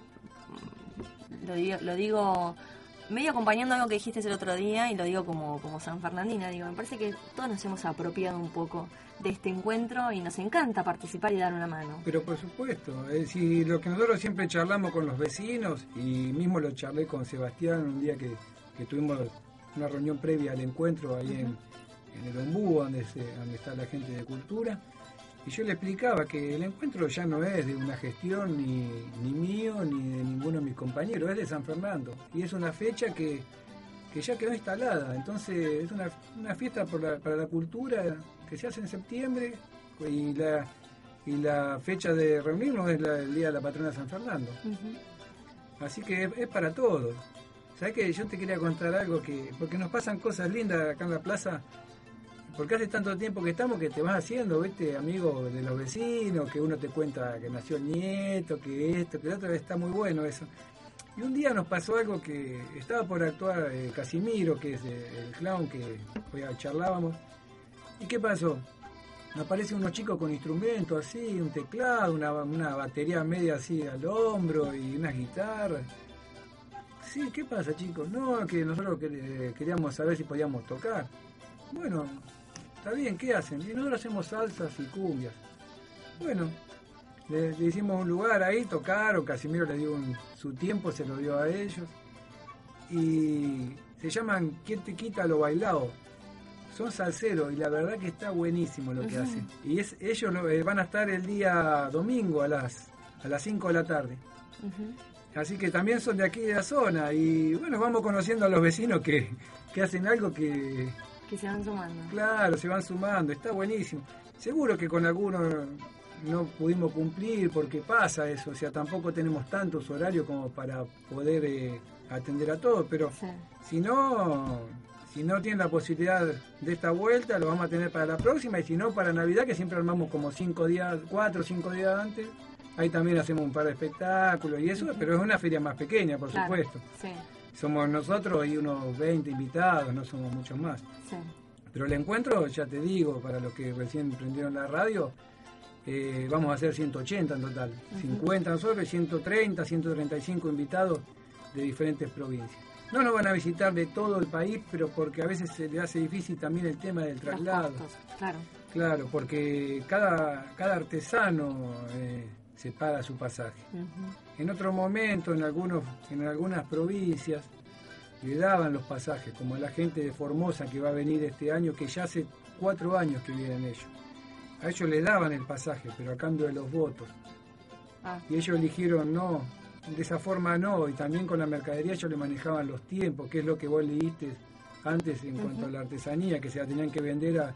lo digo, lo digo medio acompañando algo que dijiste el otro día y lo digo como, como San Fernandina. Digo, me parece que todos nos hemos apropiado un poco de este encuentro y nos encanta participar y dar una mano. Pero por supuesto, es decir, lo que nosotros siempre charlamos con los vecinos y mismo lo charlé con Sebastián un día que, que tuvimos una reunión previa al encuentro ahí en, en el Ombú, donde, se- donde está la gente de cultura, y yo le explicaba que el encuentro ya no es de una gestión ni, ni mío ni de ninguno de mis compañeros, es de San Fernando, y es una fecha que, que ya quedó instalada, entonces es una, una fiesta por la- para la cultura que se hace en septiembre y la, y la fecha de reunirnos es la- el día de la patrona de San Fernando. Así que es, es para todos. ¿Sabes que Yo te quería contar algo que. Porque nos pasan cosas lindas acá en la plaza. Porque hace tanto tiempo que estamos que te vas haciendo, ¿viste? Amigo de los vecinos, que uno te cuenta que nació el nieto, que esto, que lo otro. Está muy bueno eso. Y un día nos pasó algo que estaba por actuar eh, Casimiro, que es eh, el clown que hoy charlábamos. ¿Y qué pasó? Aparecen unos chicos con instrumentos así, un teclado, una, una batería media así al hombro y unas guitarras. Sí, ¿qué pasa chicos? No, que nosotros que- queríamos saber si podíamos tocar. Bueno, está bien, ¿qué hacen? Y nosotros hacemos salsas y cumbias. Bueno, le, le hicimos un lugar ahí, tocaron, Casimiro le dio un- su tiempo, se lo dio a ellos. Y se llaman ¿Quién te quita lo bailado? Son salseros y la verdad que está buenísimo lo que hacen. Y es, ellos lo- eh, van a estar el día domingo a las, a las 5 de la tarde. Así que también son de aquí de la zona y bueno, vamos conociendo a los vecinos que, que hacen algo que, Que se van sumando. claro, se van sumando, está buenísimo. Seguro que con algunos no pudimos cumplir porque pasa eso, o sea, tampoco tenemos tantos horarios como para poder eh, atender a todos, pero si no, si no tienen la posibilidad de esta vuelta, lo vamos a tener para la próxima y si no, para Navidad, que siempre armamos como cinco días, cuatro o cinco días antes. Ahí también hacemos un par de espectáculos y eso, pero es una feria más pequeña, por Claro, supuesto. Sí, Somos nosotros y unos 20 invitados, no somos muchos más. sí. Pero el encuentro, ya te digo, para los que recién prendieron la radio, eh, vamos a hacer 180 en total. Ujú. 50 nosotros, y 130, 135 invitados de diferentes provincias. No nos van a visitar de todo el país, pero porque a veces se le hace difícil también el tema del traslado. costos, claro. Claro, porque cada, cada artesano eh, se paga su pasaje. En otro momento, en, algunos, en algunas provincias, le daban los pasajes, como a la gente de Formosa que va a venir este año, que ya hace cuatro años que vienen ellos. A ellos le daban el pasaje, pero a cambio de los votos. Ah. Y ellos eligieron no, de esa forma no, y también con la mercadería ellos le manejaban los tiempos, que es lo que vos leíste antes en cuanto a la artesanía, que se la tenían que vender a-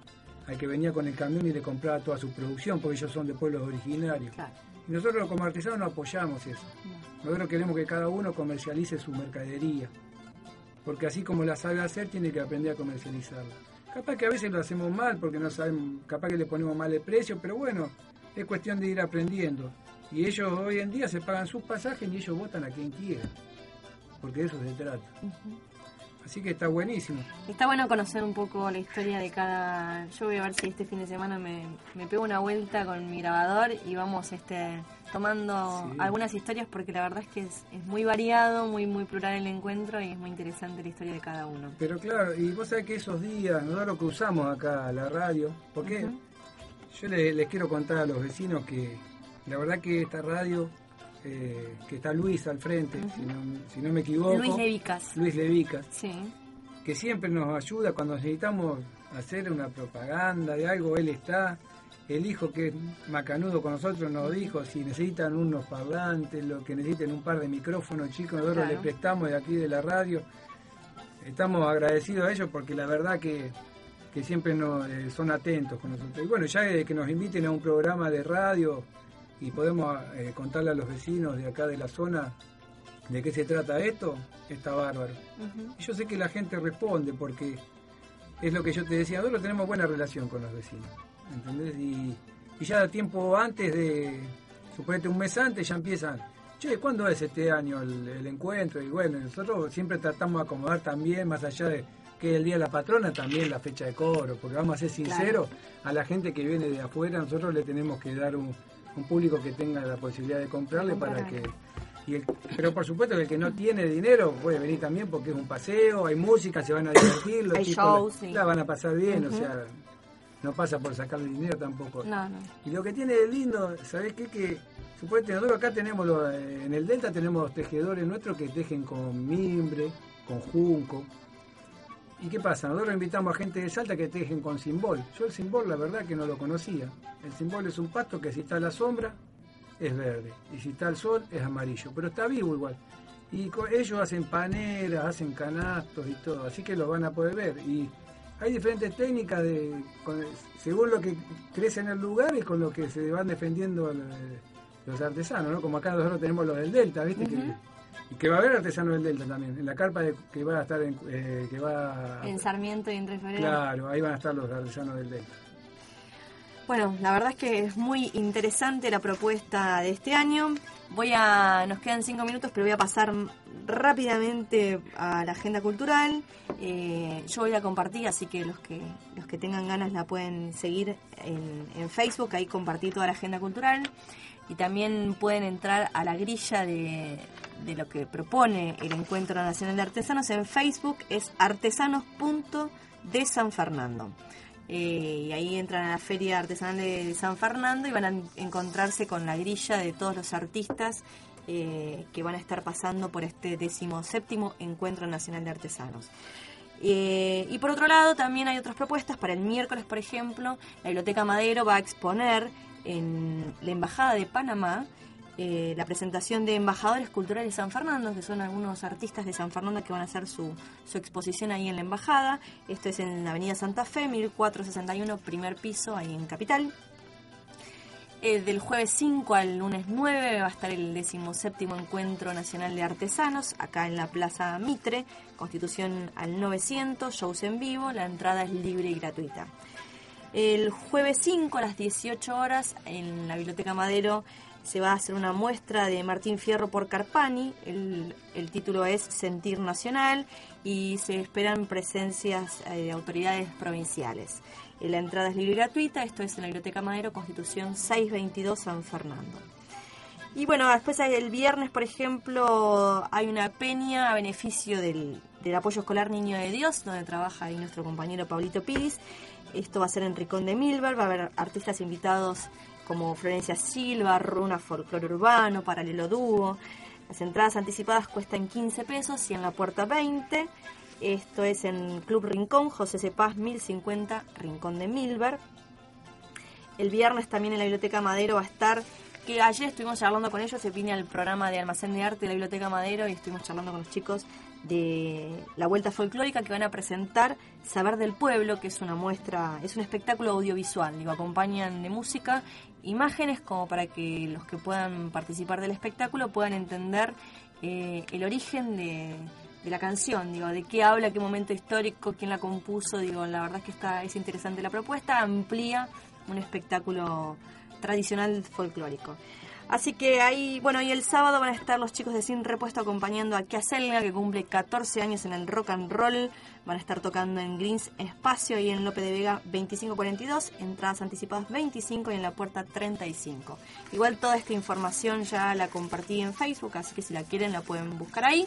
al que venía con el camión y le compraba toda su producción, porque ellos son de pueblos originarios. Y nosotros como artesanos no apoyamos eso. Nosotros queremos que cada uno comercialice su mercadería. Porque así como la sabe hacer, tiene que aprender a comercializarla. Capaz que a veces lo hacemos mal porque no sabemos, capaz que le ponemos mal el precio, pero bueno, es cuestión de ir aprendiendo. Y ellos hoy en día se pagan sus pasajes y ellos votan a quien quieran. Porque de eso se trata. Así que está buenísimo. Está bueno conocer un poco la historia de cada... Yo voy a ver si este fin de semana me, me pego una vuelta con mi grabador y vamos este tomando Sí. algunas historias porque la verdad es que es, es muy variado, muy muy plural el encuentro y es muy interesante la historia de cada uno. Pero claro, y vos sabés que esos días, nosotros que usamos acá la radio, porque Ujú. yo le- les, quiero contar a los vecinos que la verdad que esta radio, eh, que está Luis al frente, si, no, si no me equivoco. Luis Levicas. Luis Levicas, Sí. que siempre nos ayuda cuando necesitamos hacer una propaganda de algo, él está. El hijo que es macanudo con nosotros nos dijo si necesitan unos parlantes, lo que necesiten un par de micrófonos chicos, nosotros Claro. les prestamos de aquí de la radio. Estamos agradecidos a ellos porque la verdad que, que siempre nos, eh, son atentos con nosotros. Y bueno, ya que nos inviten a un programa de radio y podemos eh, contarle a los vecinos de acá de la zona de qué se trata esto, está bárbaro. Y yo sé que la gente responde porque es lo que yo te decía, nosotros tenemos buena relación con los vecinos, ¿entendés? Y, y ya tiempo antes de, suponete un mes antes, ya empiezan, che, ¿cuándo es este año el, el encuentro? Y bueno, nosotros siempre tratamos de acomodar también, más allá de que el Día de la Patrona, también la fecha de cobro, porque vamos a ser sinceros, a la gente que viene de afuera, nosotros le tenemos que dar un, un público que tenga la posibilidad de comprarle para que... Y el- pero por supuesto que el que no tiene dinero puede venir también porque es un paseo, hay música, se van a divertir, los Hay chicos shows, la, sí. la van a pasar bien, o sea, no pasa por sacarle dinero tampoco. No, no. Y lo que tiene de lindo, ¿sabés qué? Que supuestamente nosotros acá tenemos, los- eh, en el Delta tenemos tejedores nuestros que tejen con mimbre, con junco. ¿Y qué pasa? Nosotros invitamos a gente de Salta que tejen con simbol. Yo el simbol la verdad que no lo conocía. El simbol es un pasto que si está a la sombra es verde y si está al sol es amarillo, pero está vivo igual. Y ellos hacen paneras, hacen canastos y todo, así que lo van a poder ver. Y hay diferentes técnicas de según lo que crece en el lugar y con lo que se van defendiendo el- los artesanos, ¿no? Como acá nosotros tenemos los del Delta, ¿viste? Que, y que va a haber artesanos del Delta también. En la carpa de- que va a estar en, eh, que va En Sarmiento y en Febrero. Claro, ahí van a estar los artesanos del Delta. Bueno, la verdad es que es muy interesante la propuesta de este año. Voy a, nos quedan cinco minutos, pero voy a pasar rápidamente a la agenda cultural. Eh, yo voy a compartir, así que los que los que tengan ganas la pueden seguir en, en Facebook. Ahí compartí toda la agenda cultural y también pueden entrar a la grilla de, de lo que propone el Encuentro Nacional de Artesanos en Facebook. Es artesanos.de San Fernando. Eh, y ahí entran a la Feria Artesanal de San Fernando y van a en- encontrarse con la grilla de todos los artistas eh, que van a estar pasando por este decimoséptimo Encuentro Nacional de Artesanos. Eh, y por otro lado, también hay otras propuestas. Para el miércoles, por ejemplo, la Biblioteca Madero va a exponer en la Embajada de Panamá eh, la presentación de embajadores culturales San Fernando, que son algunos artistas de San Fernando que van a hacer su, su exposición ahí en la embajada. Esto es en la Avenida Santa Fe, 1461, primer piso, ahí en Capital. Eh, del jueves 5 al lunes 9 va a estar el 17 Encuentro Nacional de Artesanos, acá en la Plaza Mitre, Constitución al 900, shows en vivo, la entrada es libre y gratuita. El jueves 5 a las 18 horas en la Biblioteca Madero se va a hacer una muestra de Martín Fierro por Carpani. El, el título es Sentir Nacional y se esperan presencias eh, de autoridades provinciales. Eh, La entrada es libre y gratuita, esto es en la Biblioteca Madero, Constitución 622 San Fernando. Y bueno, después el viernes, por ejemplo, hay una peña a beneficio del, del apoyo escolar Niño de Dios, donde trabaja ahí nuestro compañero Pablito Piris. Esto va a ser en Ricón de Milver, va a haber artistas invitados como Florencia Silva, Runa Folclore Urbano, Paralelo Dúo. Las entradas anticipadas cuestan 15 pesos y en la puerta 20. Esto es en Club Rincón, José Cepaz 1050, Rincón de Milver. El viernes también en la Biblioteca Madero va a estar, que ayer estuvimos charlando con ellos, se vine al programa de Almacén de Arte de la Biblioteca Madero y estuvimos charlando con los chicos de la Vuelta Folclórica que van a presentar Saber del Pueblo, que es una muestra, es un espectáculo audiovisual, digo, acompañan de música, imágenes como para que los que puedan participar del espectáculo puedan entender eh, el origen de, de la canción, digo, de qué habla, qué momento histórico, quién la compuso, digo, la verdad es que está, es interesante la propuesta, amplía un espectáculo tradicional folclórico. Así que ahí, bueno, y el sábado van a estar los chicos de Sin Repuesto acompañando a Kiaselga, que cumple 14 años en el rock and roll. Van a estar tocando en Greens Espacio y en Lope de Vega 2542, entradas anticipadas 25 y en la puerta 35. Igual toda esta información ya la compartí en Facebook, así que si la quieren la pueden buscar ahí.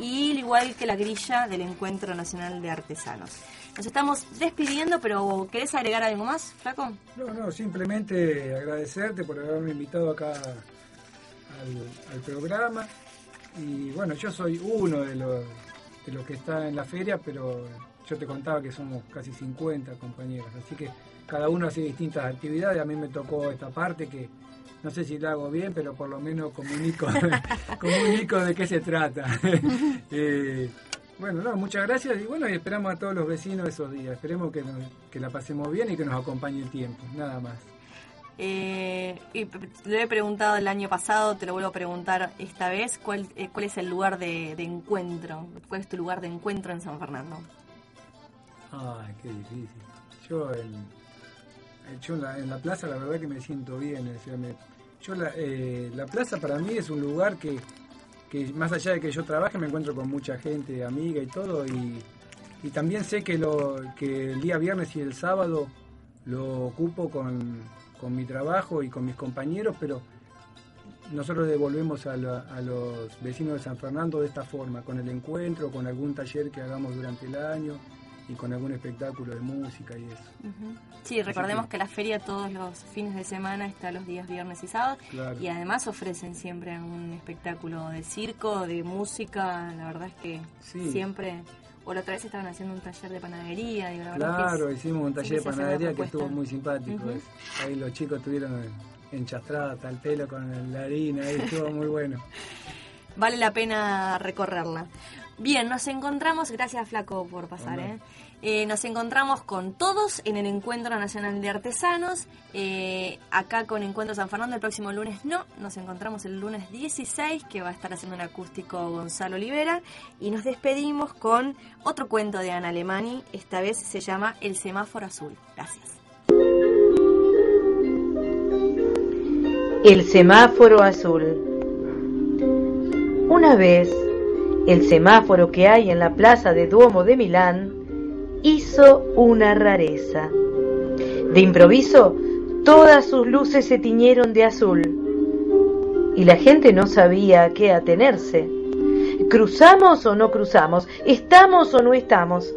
Y igual que la grilla del Encuentro Nacional de Artesanos. Nos estamos despidiendo, pero ¿querés agregar algo más, Flaco? No, no, simplemente agradecerte por haberme invitado acá al, programa. Y bueno, yo soy uno de los, de los que está en la feria, pero yo te contaba que somos casi 50 compañeros, así que cada uno hace distintas actividades. A mí me tocó esta parte que no sé si la hago bien, pero por lo menos comunico, [laughs] comunico de qué se trata. [laughs] Eh, bueno, no, muchas gracias y bueno, y esperamos a todos los vecinos esos días. Esperemos que, nos- que la pasemos bien y que nos acompañe el tiempo, nada más. Eh, y lo he preguntado el año pasado, te lo vuelvo a preguntar esta vez. ¿Cuál, eh, cuál es el lugar de, de encuentro? ¿Cuál es tu lugar de encuentro en San Fernando? Ay, qué difícil. Yo en, eh, yo en, la, en la plaza la verdad que me siento bien. o sea, me- yo la, eh, la plaza para mí es un lugar que, que más allá de que yo trabaje me encuentro con mucha gente, amiga y todo. Y, y también sé que, lo, que el día viernes y el sábado lo ocupo con, con mi trabajo y con mis compañeros, pero nosotros devolvemos a, a los vecinos de San Fernando de esta forma, con el encuentro, con algún taller que hagamos durante el año y con algún espectáculo de música y eso. Sí, recordemos que- que la feria todos los fines de semana está los días viernes y sábados. Claro. Y además ofrecen siempre un espectáculo de circo, de música. La verdad es que Sí. siempre. O la otra vez estaban haciendo un taller de panadería. Digo, la Claro, es- hicimos un taller de panadería que estuvo muy simpático. Ahí los chicos estuvieron enchastrados hasta el pelo con la harina, ahí estuvo muy bueno. [laughs] Vale la pena recorrerla. Bien, nos encontramos, gracias Flaco por pasar. ¿eh? Eh, nos encontramos con todos en el Encuentro Nacional de Artesanos, eh, acá con Encuentro San Fernando el próximo lunes no, nos encontramos el lunes 16 que va a estar haciendo un acústico Gonzalo Olivera y nos despedimos con otro cuento de Ana Alemani, esta vez se llama El semáforo azul. Gracias. El semáforo azul. Una vez, el semáforo que hay en la plaza de Duomo de Milán hizo una rareza. De improviso, todas sus luces se tiñeron de azul y la gente no sabía a qué atenerse. ¿Cruzamos o no cruzamos? ¿Estamos o no estamos?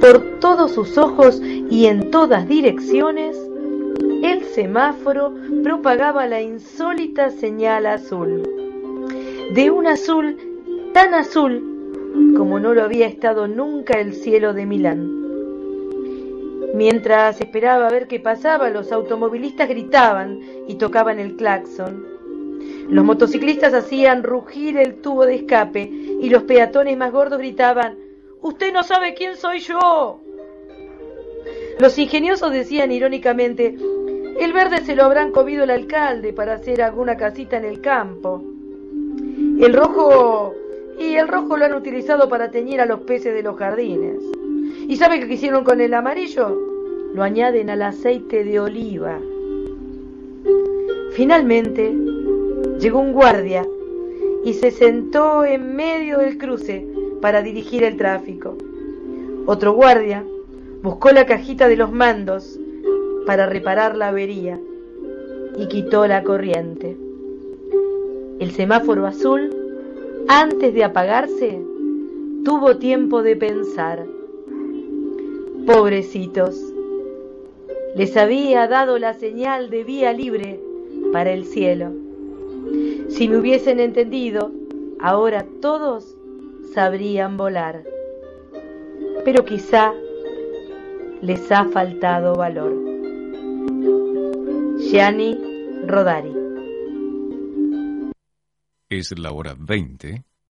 Por todos sus ojos y en todas direcciones, el semáforo propagaba la insólita señal azul. De un azul tan azul como no lo había estado nunca el cielo de Milán. Mientras esperaba a ver qué pasaba, los automovilistas gritaban y tocaban el claxon. Los motociclistas hacían rugir el tubo de escape y los peatones más gordos gritaban, Usted no sabe quién soy yo. Los ingeniosos decían irónicamente, el verde se lo habrán comido el alcalde para hacer alguna casita en el campo. El rojo... Y el rojo lo han utilizado para teñir a los peces de los jardines. ¿Y sabe qué hicieron con el amarillo? Lo añaden al aceite de oliva. Finalmente, llegó un guardia y se sentó en medio del cruce para dirigir el tráfico. Otro guardia buscó la cajita de los mandos para reparar la avería y quitó la corriente. El semáforo azul, antes de apagarse, tuvo tiempo de pensar. Pobrecitos, les había dado la señal de vía libre para el cielo. Si me hubiesen entendido, ahora todos sabrían volar. Pero quizá les ha faltado valor. Gianni Rodari. Es la hora 20